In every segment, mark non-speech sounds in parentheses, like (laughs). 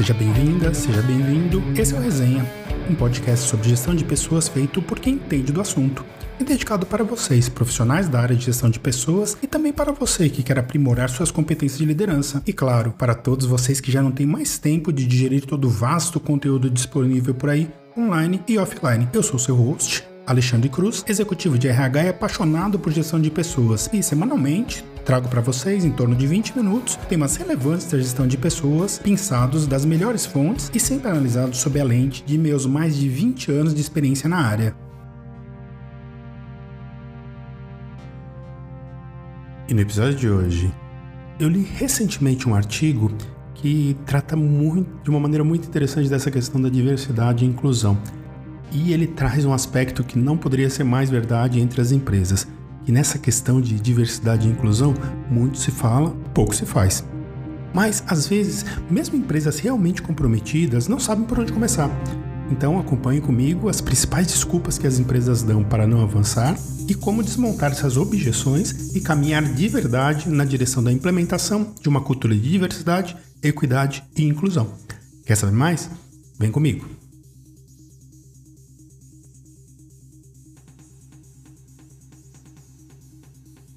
Seja bem-vinda, seja bem-vindo. Esse é o Resenha, um podcast sobre gestão de pessoas feito por quem entende do assunto. E dedicado para vocês, profissionais da área de gestão de pessoas, e também para você que quer aprimorar suas competências de liderança. E claro, para todos vocês que já não têm mais tempo de digerir todo o vasto conteúdo disponível por aí, online e offline. Eu sou seu host, Alexandre Cruz, executivo de RH e apaixonado por gestão de pessoas. E semanalmente trago para vocês, em torno de 20 minutos, temas relevantes da gestão de pessoas, pensados das melhores fontes e sempre analisados sob a lente de meus mais de 20 anos de experiência na área. E no episódio de hoje, eu li recentemente um artigo que trata muito, de uma maneira muito interessante dessa questão da diversidade e inclusão. E ele traz um aspecto que não poderia ser mais verdade entre as empresas e nessa questão de diversidade e inclusão, muito se fala, pouco se faz. Mas, às vezes, mesmo empresas realmente comprometidas não sabem por onde começar. Então, acompanhe comigo as principais desculpas que as empresas dão para não avançar e como desmontar essas objeções e caminhar de verdade na direção da implementação de uma cultura de diversidade, equidade e inclusão. Quer saber mais? Vem comigo!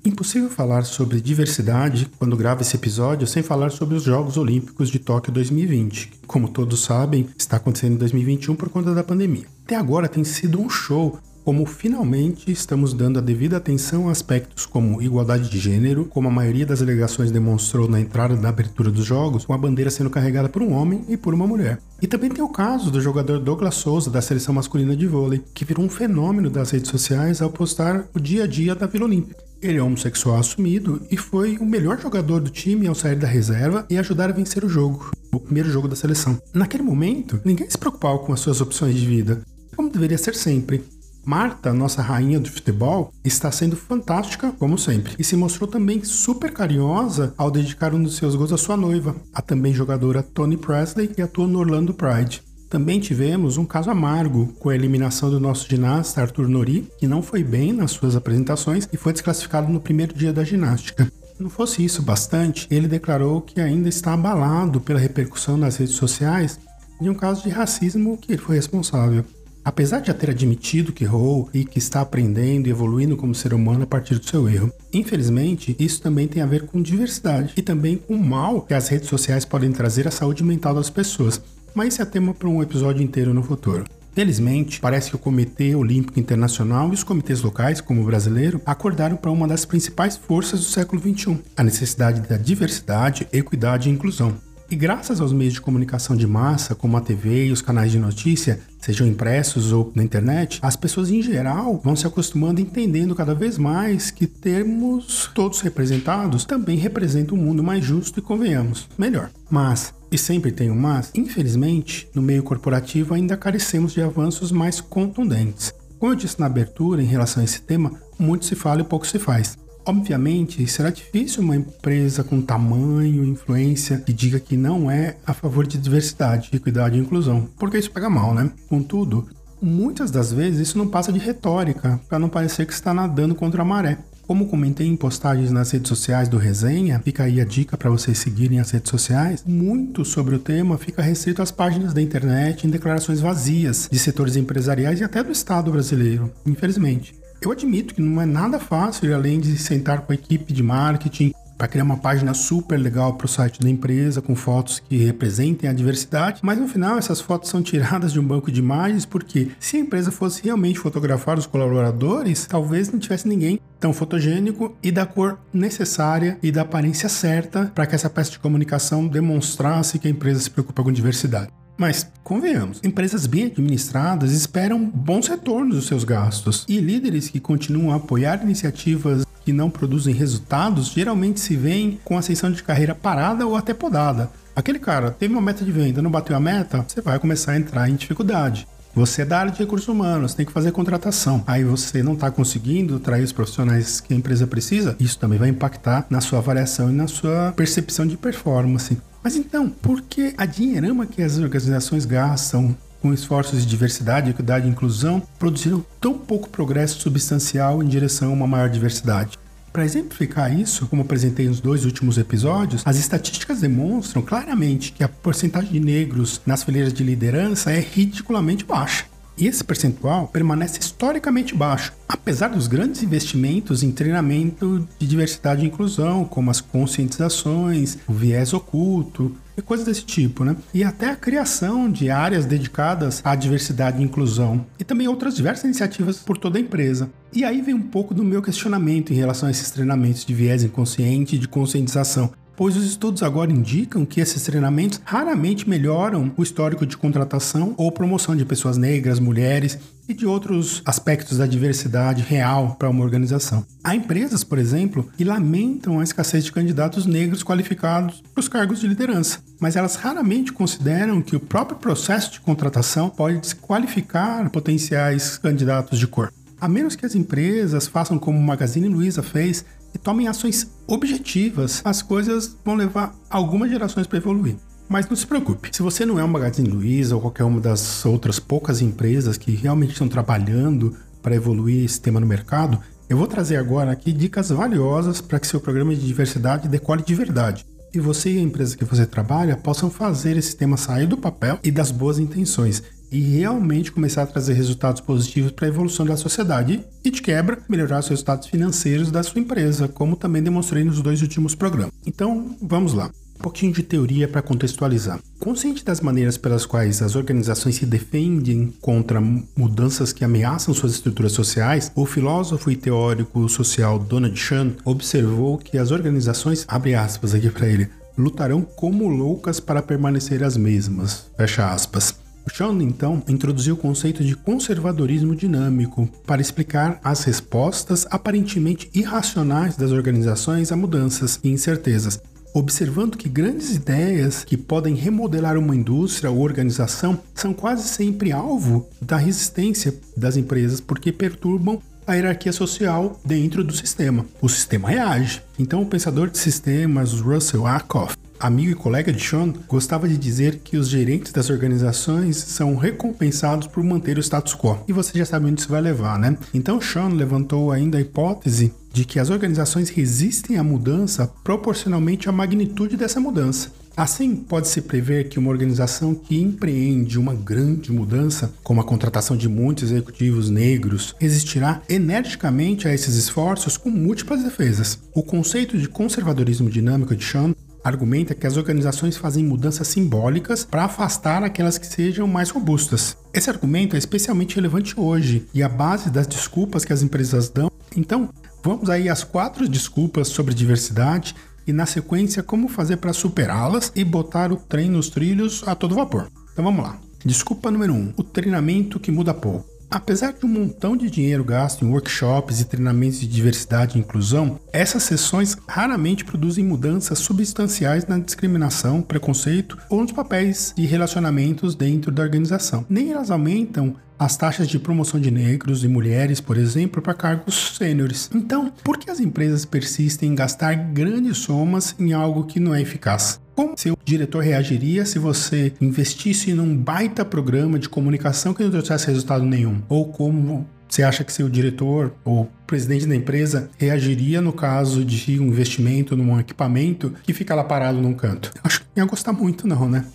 Impossível falar sobre diversidade quando gravo esse episódio sem falar sobre os Jogos Olímpicos de Tóquio 2020, que, como todos sabem, está acontecendo em 2021 por conta da pandemia. Até agora tem sido um show como finalmente estamos dando a devida atenção a aspectos como igualdade de gênero, como a maioria das delegações demonstrou na entrada da abertura dos jogos, com a bandeira sendo carregada por um homem e por uma mulher. E também tem o caso do jogador Douglas Souza da seleção masculina de vôlei, que virou um fenômeno das redes sociais ao postar o dia a dia da Vila Olímpica. Ele é homossexual assumido e foi o melhor jogador do time ao sair da reserva e ajudar a vencer o jogo, o primeiro jogo da seleção. Naquele momento, ninguém se preocupava com as suas opções de vida, como deveria ser sempre. Marta, nossa rainha do futebol, está sendo fantástica, como sempre, e se mostrou também super carinhosa ao dedicar um dos seus gols à sua noiva, a também jogadora Tony Presley, que atua no Orlando Pride. Também tivemos um caso amargo com a eliminação do nosso ginasta Arthur Nori, que não foi bem nas suas apresentações e foi desclassificado no primeiro dia da ginástica. Não fosse isso bastante, ele declarou que ainda está abalado pela repercussão nas redes sociais de um caso de racismo que ele foi responsável. Apesar de já ter admitido que errou e que está aprendendo e evoluindo como ser humano a partir do seu erro, infelizmente isso também tem a ver com diversidade e também com o mal que as redes sociais podem trazer à saúde mental das pessoas. Mas isso é tema para um episódio inteiro no futuro. Felizmente, parece que o Comitê Olímpico Internacional e os comitês locais, como o brasileiro, acordaram para uma das principais forças do século XXI: a necessidade da diversidade, equidade e inclusão. E graças aos meios de comunicação de massa, como a TV e os canais de notícia, sejam impressos ou na internet, as pessoas em geral vão se acostumando e entendendo cada vez mais que termos todos representados também representam um mundo mais justo e convenhamos, melhor. Mas e sempre tem um mas, infelizmente, no meio corporativo ainda carecemos de avanços mais contundentes. Como eu disse na abertura em relação a esse tema, muito se fala e pouco se faz. Obviamente, será difícil uma empresa com tamanho, influência, que diga que não é a favor de diversidade, equidade e inclusão, porque isso pega mal, né? Contudo, muitas das vezes isso não passa de retórica, para não parecer que está nadando contra a maré. Como comentei em postagens nas redes sociais do Resenha, fica aí a dica para vocês seguirem as redes sociais. Muito sobre o tema fica restrito às páginas da internet em declarações vazias de setores empresariais e até do Estado brasileiro, infelizmente. Eu admito que não é nada fácil, além de sentar com a equipe de marketing para criar uma página super legal para o site da empresa com fotos que representem a diversidade, mas no final essas fotos são tiradas de um banco de imagens porque se a empresa fosse realmente fotografar os colaboradores, talvez não tivesse ninguém tão fotogênico e da cor necessária e da aparência certa para que essa peça de comunicação demonstrasse que a empresa se preocupa com diversidade. Mas, convenhamos, empresas bem administradas esperam bons retornos dos seus gastos e líderes que continuam a apoiar iniciativas que não produzem resultados geralmente se veem com ascensão de carreira parada ou até podada. Aquele cara teve uma meta de venda, não bateu a meta, você vai começar a entrar em dificuldade. Você é da área de recursos humanos, tem que fazer contratação. Aí você não está conseguindo atrair os profissionais que a empresa precisa, isso também vai impactar na sua avaliação e na sua percepção de performance. Mas então, por que a dinheirama que as organizações gastam com esforços de diversidade, equidade e inclusão produziram tão pouco progresso substancial em direção a uma maior diversidade? Para exemplificar isso, como apresentei nos dois últimos episódios, as estatísticas demonstram claramente que a porcentagem de negros nas fileiras de liderança é ridiculamente baixa. E esse percentual permanece historicamente baixo, apesar dos grandes investimentos em treinamento de diversidade e inclusão, como as conscientizações, o viés oculto e coisas desse tipo, né? E até a criação de áreas dedicadas à diversidade e inclusão, e também outras diversas iniciativas por toda a empresa. E aí vem um pouco do meu questionamento em relação a esses treinamentos de viés inconsciente e de conscientização pois os estudos agora indicam que esses treinamentos raramente melhoram o histórico de contratação ou promoção de pessoas negras, mulheres e de outros aspectos da diversidade real para uma organização. Há empresas, por exemplo, que lamentam a escassez de candidatos negros qualificados para os cargos de liderança, mas elas raramente consideram que o próprio processo de contratação pode desqualificar potenciais candidatos de cor. A menos que as empresas façam como o Magazine Luiza fez e tomem ações objetivas, as coisas vão levar algumas gerações para evoluir. Mas não se preocupe, se você não é um Magazine Luiza ou qualquer uma das outras poucas empresas que realmente estão trabalhando para evoluir esse tema no mercado, eu vou trazer agora aqui dicas valiosas para que seu programa de diversidade decole de verdade. E você e a empresa que você trabalha possam fazer esse tema sair do papel e das boas intenções e realmente começar a trazer resultados positivos para a evolução da sociedade e, de quebra, melhorar os resultados financeiros da sua empresa, como também demonstrei nos dois últimos programas. Então, vamos lá. Pouquinho de teoria para contextualizar. Consciente das maneiras pelas quais as organizações se defendem contra mudanças que ameaçam suas estruturas sociais, o filósofo e teórico social Donald Chan observou que as organizações, abre aspas aqui para ele, lutarão como loucas para permanecer as mesmas, fecha aspas. Sean, então, introduziu o conceito de conservadorismo dinâmico para explicar as respostas aparentemente irracionais das organizações a mudanças e incertezas, observando que grandes ideias que podem remodelar uma indústria ou organização são quase sempre alvo da resistência das empresas porque perturbam a hierarquia social dentro do sistema. O sistema reage. Então, o pensador de sistemas Russell Ackoff amigo e colega de Sean, gostava de dizer que os gerentes das organizações são recompensados por manter o status quo. E você já sabe onde isso vai levar, né? Então Sean levantou ainda a hipótese de que as organizações resistem à mudança proporcionalmente à magnitude dessa mudança. Assim, pode-se prever que uma organização que empreende uma grande mudança, como a contratação de muitos executivos negros, resistirá energicamente a esses esforços com múltiplas defesas. O conceito de conservadorismo dinâmico de Sean argumenta que as organizações fazem mudanças simbólicas para afastar aquelas que sejam mais robustas. Esse argumento é especialmente relevante hoje e a base das desculpas que as empresas dão. Então, vamos aí às quatro desculpas sobre diversidade e na sequência como fazer para superá-las e botar o trem nos trilhos a todo vapor. Então vamos lá. Desculpa número 1: um, o treinamento que muda pouco. Apesar de um montão de dinheiro gasto em workshops e treinamentos de diversidade e inclusão, essas sessões raramente produzem mudanças substanciais na discriminação, preconceito ou nos papéis e relacionamentos dentro da organização. Nem elas aumentam as taxas de promoção de negros e mulheres, por exemplo, para cargos sêniores. Então, por que as empresas persistem em gastar grandes somas em algo que não é eficaz? Como seu diretor reagiria se você investisse num baita programa de comunicação que não trouxesse resultado nenhum? Ou como você acha que seu diretor ou presidente da empresa reagiria no caso de um investimento num equipamento que fica lá parado num canto? Acho que não ia gostar muito, não, né?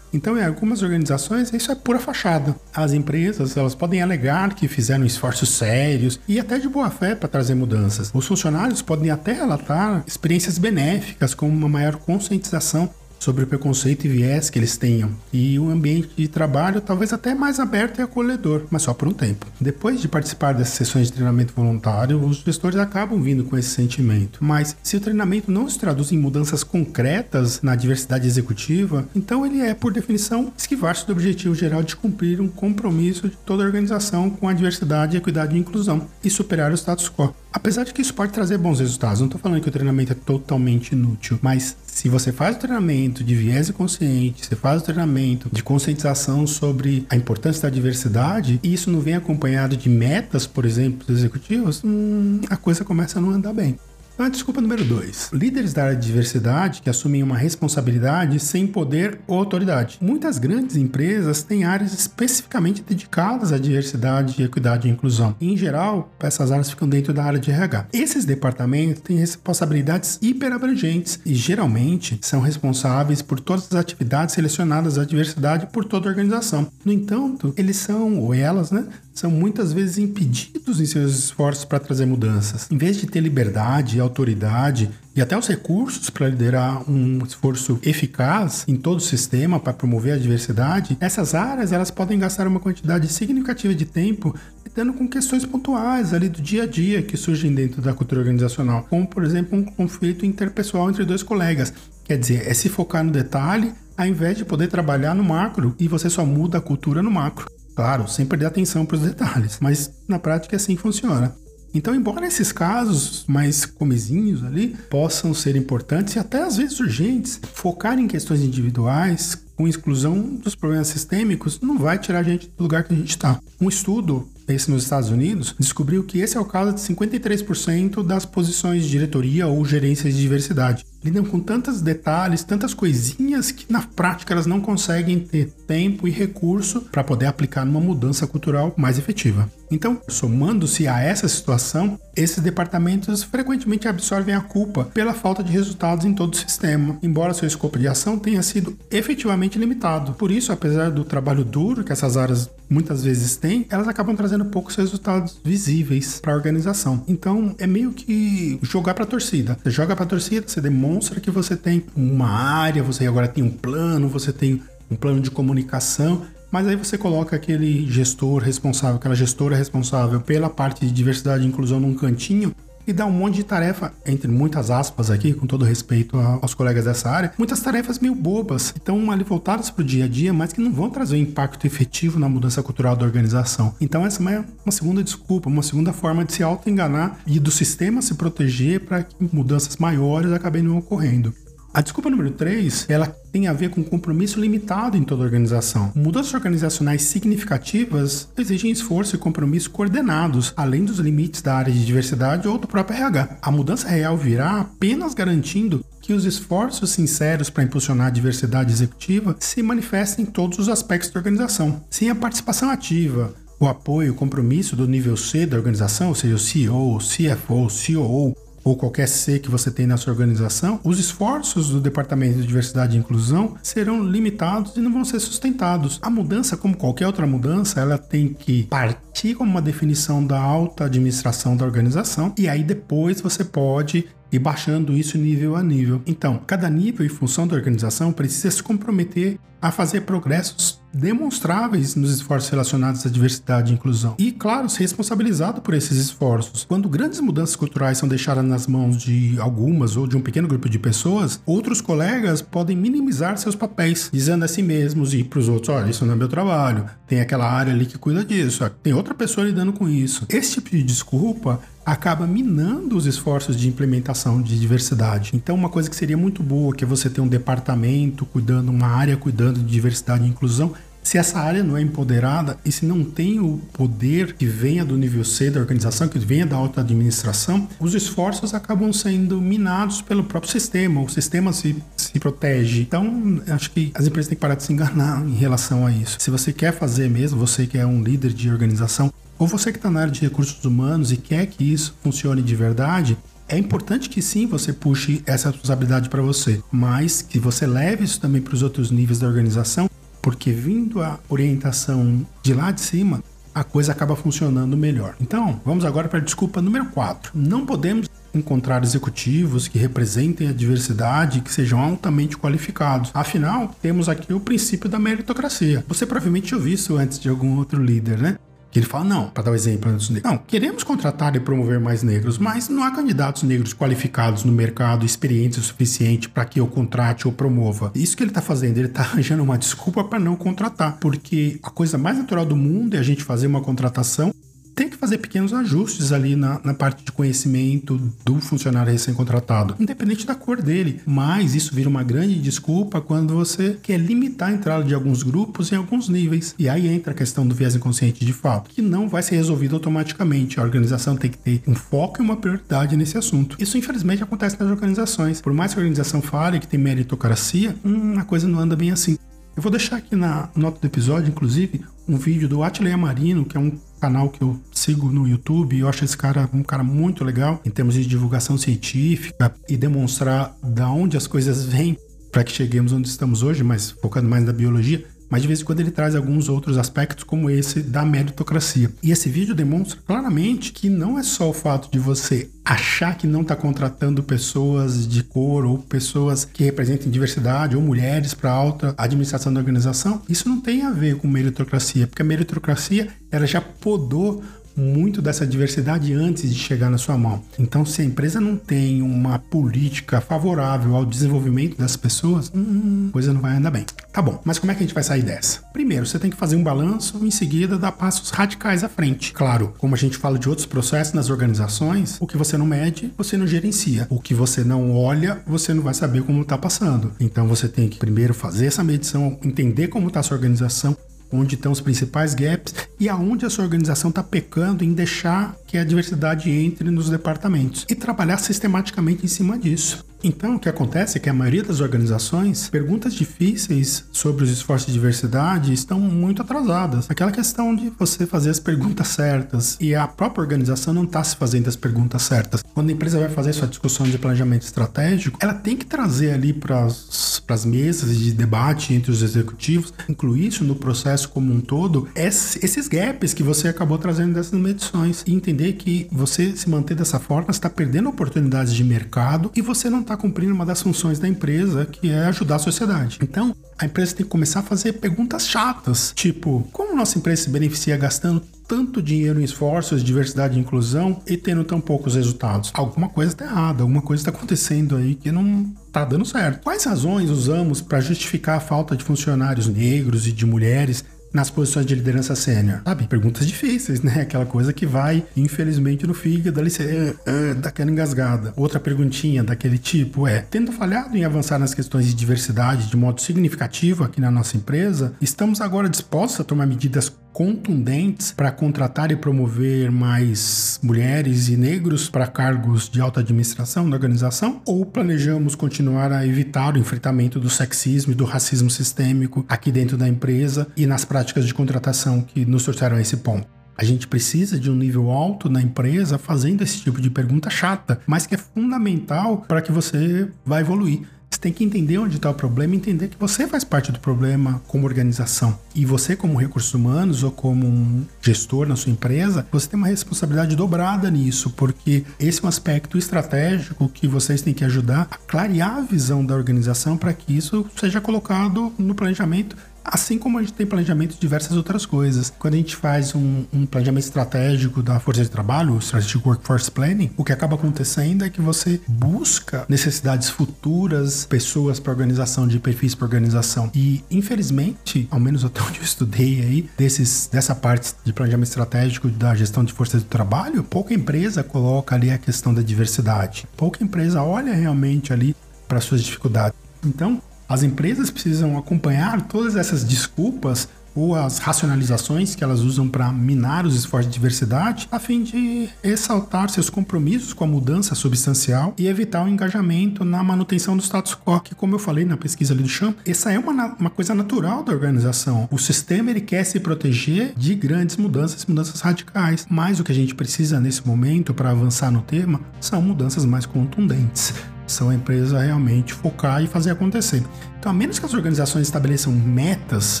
Então, em algumas organizações, isso é pura fachada. As empresas elas podem alegar que fizeram esforços sérios e até de boa fé para trazer mudanças. Os funcionários podem até relatar experiências benéficas, como uma maior conscientização sobre o preconceito e viés que eles tenham, e um ambiente de trabalho talvez até mais aberto e acolhedor, mas só por um tempo. Depois de participar dessas sessões de treinamento voluntário, os gestores acabam vindo com esse sentimento. Mas se o treinamento não se traduz em mudanças concretas na diversidade executiva, então ele é, por definição, esquivar-se do objetivo geral de cumprir um compromisso de toda a organização com a diversidade, equidade e inclusão e superar o status quo. Apesar de que isso pode trazer bons resultados, não estou falando que o treinamento é totalmente inútil, mas se você faz o treinamento de viés consciente, você faz o treinamento de conscientização sobre a importância da diversidade, e isso não vem acompanhado de metas, por exemplo, dos executivos, hum, a coisa começa a não andar bem. A desculpa número 2. Líderes da área de diversidade que assumem uma responsabilidade sem poder ou autoridade. Muitas grandes empresas têm áreas especificamente dedicadas à diversidade, equidade e inclusão. Em geral, essas áreas ficam dentro da área de RH. Esses departamentos têm responsabilidades hiper abrangentes e geralmente são responsáveis por todas as atividades relacionadas à diversidade por toda a organização. No entanto, eles são, ou elas, né, são muitas vezes impedidos em seus esforços para trazer mudanças. Em vez de ter liberdade, autoridade e até os recursos para liderar um esforço eficaz em todo o sistema para promover a diversidade, essas áreas elas podem gastar uma quantidade significativa de tempo lidando com questões pontuais ali do dia a dia que surgem dentro da cultura organizacional, como por exemplo um conflito interpessoal entre dois colegas. Quer dizer, é se focar no detalhe ao invés de poder trabalhar no macro e você só muda a cultura no macro. Claro, sem perder atenção para os detalhes, mas na prática é assim funciona. Então, embora esses casos mais comezinhos ali possam ser importantes e até às vezes urgentes, focar em questões individuais com exclusão dos problemas sistêmicos não vai tirar a gente do lugar que a gente está. Um estudo esse nos Estados Unidos, descobriu que esse é o caso de 53% das posições de diretoria ou gerências de diversidade. Lidam com tantos detalhes, tantas coisinhas que na prática elas não conseguem ter tempo e recurso para poder aplicar numa mudança cultural mais efetiva. Então, somando-se a essa situação, esses departamentos frequentemente absorvem a culpa pela falta de resultados em todo o sistema, embora seu escopo de ação tenha sido efetivamente limitado. Por isso, apesar do trabalho duro que essas áreas muitas vezes têm, elas acabam trazendo poucos resultados visíveis para a organização. Então, é meio que jogar para a torcida. Você joga para a torcida, você demonstra que você tem uma área, você agora tem um plano, você tem um plano de comunicação mas aí você coloca aquele gestor responsável, aquela gestora responsável pela parte de diversidade e inclusão num cantinho e dá um monte de tarefa, entre muitas aspas aqui, com todo respeito aos colegas dessa área, muitas tarefas meio bobas, que estão ali voltadas para o dia a dia, mas que não vão trazer um impacto efetivo na mudança cultural da organização. Então essa é uma segunda desculpa, uma segunda forma de se auto-enganar e do sistema se proteger para que mudanças maiores acabem não ocorrendo. A desculpa número 3, ela tem a ver com compromisso limitado em toda a organização. Mudanças organizacionais significativas exigem esforço e compromisso coordenados, além dos limites da área de diversidade ou do próprio RH. A mudança real virá apenas garantindo que os esforços sinceros para impulsionar a diversidade executiva se manifestem em todos os aspectos da organização. Sem a participação ativa, o apoio e o compromisso do nível C da organização, ou seja, o CEO, CFO, COO, ou qualquer C que você tem na sua organização, os esforços do Departamento de Diversidade e Inclusão serão limitados e não vão ser sustentados. A mudança, como qualquer outra mudança, ela tem que partir como uma definição da alta administração da organização e aí depois você pode e baixando isso nível a nível. Então, cada nível e função da organização precisa se comprometer a fazer progressos demonstráveis nos esforços relacionados à diversidade e inclusão. E, claro, ser responsabilizado por esses esforços. Quando grandes mudanças culturais são deixadas nas mãos de algumas ou de um pequeno grupo de pessoas, outros colegas podem minimizar seus papéis, dizendo a si mesmos e para os outros: olha, isso não é meu trabalho, tem aquela área ali que cuida disso, tem outra pessoa lidando com isso. Esse tipo de desculpa acaba minando os esforços de implementação de diversidade. Então, uma coisa que seria muito boa, que é você ter um departamento cuidando, uma área cuidando de diversidade e inclusão, se essa área não é empoderada e se não tem o poder que venha do nível C da organização, que venha da alta administração, os esforços acabam sendo minados pelo próprio sistema. O sistema se, se protege. Então, acho que as empresas têm que parar de se enganar em relação a isso. Se você quer fazer mesmo, você que é um líder de organização, ou você que está na área de recursos humanos e quer que isso funcione de verdade, é importante que sim você puxe essa responsabilidade para você, mas que você leve isso também para os outros níveis da organização, porque vindo a orientação de lá de cima, a coisa acaba funcionando melhor. Então, vamos agora para a desculpa número 4. Não podemos encontrar executivos que representem a diversidade e que sejam altamente qualificados. Afinal, temos aqui o princípio da meritocracia. Você provavelmente ouviu isso antes de algum outro líder, né? Que ele fala, não, para dar o um exemplo dos negros. Não, queremos contratar e promover mais negros, mas não há candidatos negros qualificados no mercado, experientes o suficiente para que eu contrate ou promova. Isso que ele está fazendo, ele está (laughs) arranjando uma desculpa para não contratar, porque a coisa mais natural do mundo é a gente fazer uma contratação tem que fazer pequenos ajustes ali na, na parte de conhecimento do funcionário recém-contratado, independente da cor dele. Mas isso vira uma grande desculpa quando você quer limitar a entrada de alguns grupos em alguns níveis. E aí entra a questão do viés inconsciente de fato, que não vai ser resolvido automaticamente. A organização tem que ter um foco e uma prioridade nesse assunto. Isso, infelizmente, acontece nas organizações. Por mais que a organização fale que tem meritocracia, hum, a coisa não anda bem assim. Eu vou deixar aqui na nota do episódio, inclusive, um vídeo do Atleia Marino, que é um canal que eu sigo no YouTube. Eu acho esse cara um cara muito legal em termos de divulgação científica e demonstrar da onde as coisas vêm para que cheguemos onde estamos hoje, mas focando mais na biologia mas de vez em quando ele traz alguns outros aspectos, como esse da meritocracia. E esse vídeo demonstra claramente que não é só o fato de você achar que não está contratando pessoas de cor ou pessoas que representem diversidade ou mulheres para alta administração da organização, isso não tem a ver com meritocracia, porque a meritocracia ela já podou muito dessa diversidade antes de chegar na sua mão. Então, se a empresa não tem uma política favorável ao desenvolvimento das pessoas, hum, coisa não vai andar bem. Tá bom, mas como é que a gente vai sair dessa? Primeiro, você tem que fazer um balanço, em seguida dar passos radicais à frente. Claro, como a gente fala de outros processos nas organizações, o que você não mede, você não gerencia. O que você não olha, você não vai saber como está passando. Então, você tem que primeiro fazer essa medição, entender como está a sua organização, onde estão os principais gaps e aonde a sua organização está pecando em deixar que a diversidade entre nos departamentos e trabalhar sistematicamente em cima disso. Então, o que acontece é que a maioria das organizações, perguntas difíceis sobre os esforços de diversidade estão muito atrasadas. Aquela questão de você fazer as perguntas certas e a própria organização não está se fazendo as perguntas certas. Quando a empresa vai fazer sua discussão de planejamento estratégico, ela tem que trazer ali para as mesas de debate entre os executivos, incluir isso no processo como um todo, esses gaps que você acabou trazendo dessas medições e entender que você se manter dessa forma está perdendo oportunidades de mercado e você não está cumprindo uma das funções da empresa, que é ajudar a sociedade. Então, a empresa tem que começar a fazer perguntas chatas, tipo, como nossa empresa se beneficia gastando tanto dinheiro em esforços, diversidade e inclusão e tendo tão poucos resultados? Alguma coisa está errada, alguma coisa está acontecendo aí que não está dando certo. Quais razões usamos para justificar a falta de funcionários negros e de mulheres nas posições de liderança sênior? Sabe? Perguntas difíceis, né? Aquela coisa que vai, infelizmente, no fígado ali, uh, uh, daquela engasgada. Outra perguntinha daquele tipo é: tendo falhado em avançar nas questões de diversidade de modo significativo aqui na nossa empresa, estamos agora dispostos a tomar medidas contundentes para contratar e promover mais mulheres e negros para cargos de alta administração da organização? Ou planejamos continuar a evitar o enfrentamento do sexismo e do racismo sistêmico aqui dentro da empresa e nas práticas de contratação que nos trouxeram a esse ponto? A gente precisa de um nível alto na empresa fazendo esse tipo de pergunta chata, mas que é fundamental para que você vá evoluir. Você tem que entender onde está o problema e entender que você faz parte do problema como organização. E você, como recursos humanos ou como um gestor na sua empresa, você tem uma responsabilidade dobrada nisso, porque esse é um aspecto estratégico que vocês têm que ajudar a clarear a visão da organização para que isso seja colocado no planejamento Assim como a gente tem planejamento de diversas outras coisas. Quando a gente faz um, um, planejamento estratégico da força de trabalho, o Strategic Workforce Planning, o que acaba acontecendo é que você busca necessidades futuras, pessoas para organização, de perfis para organização. E, infelizmente, ao menos até (laughs) onde eu estudei aí, desses, dessa parte de planejamento estratégico da gestão de força de trabalho, pouca empresa coloca ali a questão da diversidade. Pouca empresa olha realmente ali para suas dificuldades. Então, as empresas precisam acompanhar todas essas desculpas ou as racionalizações que elas usam para minar os esforços de diversidade, a fim de ressaltar seus compromissos com a mudança substancial e evitar o engajamento na manutenção do status quo, que como eu falei na pesquisa ali do chão, essa é uma, uma coisa natural da organização. O sistema ele quer se proteger de grandes mudanças, mudanças radicais, mas o que a gente precisa nesse momento para avançar no tema são mudanças mais contundentes são a empresa realmente focar e fazer acontecer. Então, a menos que as organizações estabeleçam metas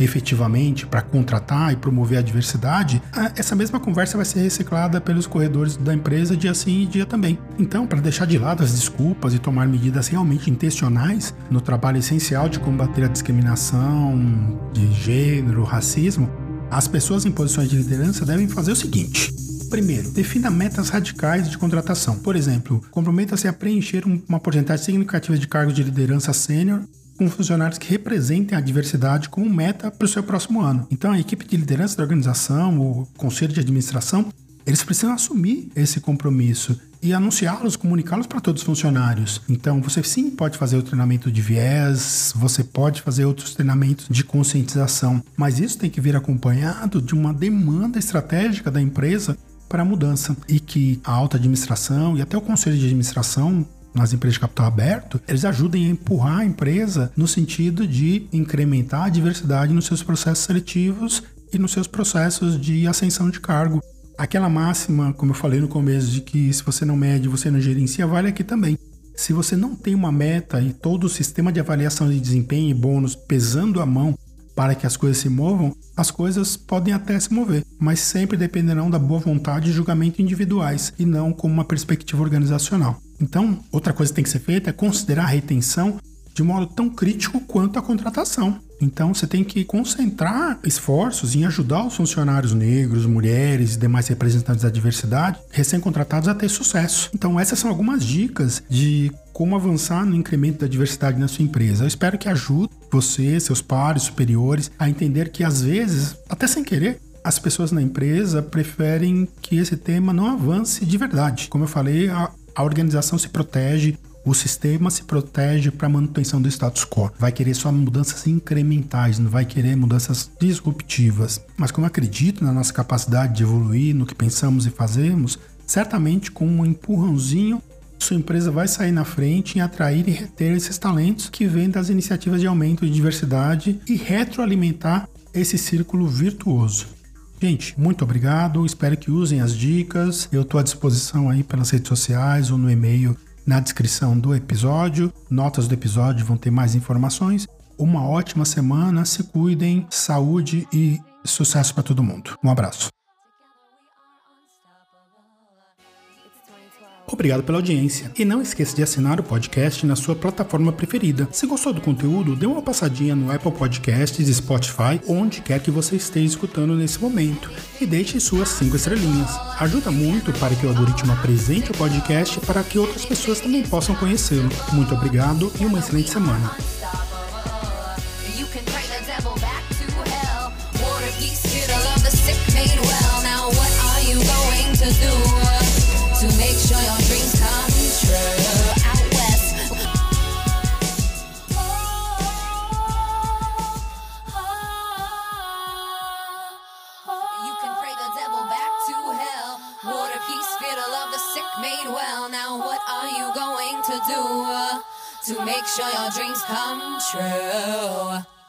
efetivamente para contratar e promover a diversidade, essa mesma conversa vai ser reciclada pelos corredores da empresa dia sim e dia também. Então, para deixar de lado as desculpas e tomar medidas realmente intencionais no trabalho essencial de combater a discriminação de gênero, racismo, as pessoas em posições de liderança devem fazer o seguinte: Primeiro, defina metas radicais de contratação. Por exemplo, comprometa-se a preencher uma porcentagem significativa de cargos de liderança sênior com funcionários que representem a diversidade como meta para o seu próximo ano. Então, a equipe de liderança da organização, o conselho de administração, eles precisam assumir esse compromisso e anunciá-los, comunicá-los para todos os funcionários. Então, você sim pode fazer o treinamento de viés, você pode fazer outros treinamentos de conscientização, mas isso tem que vir acompanhado de uma demanda estratégica da empresa para a mudança e que a alta administração e até o conselho de administração nas empresas de capital aberto, eles ajudem a empurrar a empresa no sentido de incrementar a diversidade nos seus processos seletivos e nos seus processos de ascensão de cargo. Aquela máxima, como eu falei no começo, de que se você não mede, você não gerencia, vale aqui também. Se você não tem uma meta e todo o sistema de avaliação de desempenho e bônus pesando a mão para que as coisas se movam, as coisas podem até se mover, mas sempre dependerão da boa vontade e julgamento individuais e não como uma perspectiva organizacional. Então, outra coisa que tem que ser feita é considerar a retenção de modo tão crítico quanto a contratação. Então você tem que concentrar esforços em ajudar os funcionários negros, mulheres e demais representantes da diversidade recém-contratados a ter sucesso. Então essas são algumas dicas de como avançar no incremento da diversidade na sua empresa. Eu espero que ajude você, seus pares superiores, a entender que às vezes, até sem querer, as pessoas na empresa preferem que esse tema não avance de verdade. Como eu falei, a, a organização se protege, o sistema se protege para a manutenção do status quo. Vai querer só mudanças incrementais, não vai querer mudanças disruptivas. Mas como eu acredito na nossa capacidade de evoluir no que pensamos e fazemos, certamente com um empurrãozinho sua empresa vai sair na frente em atrair e reter esses talentos que vêm das iniciativas de aumento de diversidade e retroalimentar esse círculo virtuoso. Gente, muito obrigado. Espero que usem as dicas. Eu estou à disposição aí pelas redes sociais ou no e-mail na descrição do episódio. Notas do episódio vão ter mais informações. Uma ótima semana. Se cuidem. Saúde e sucesso para todo mundo. Um abraço. Obrigado pela audiência. E não esqueça de assinar o podcast na sua plataforma preferida. Se gostou do conteúdo, dê uma passadinha no Apple Podcasts Spotify, onde quer que você esteja escutando nesse momento. E deixe suas 5 estrelinhas. Ajuda muito para que o algoritmo apresente o podcast para que outras pessoas também possam conhecê-lo. Muito obrigado e uma excelente semana. To make sure your dreams come true.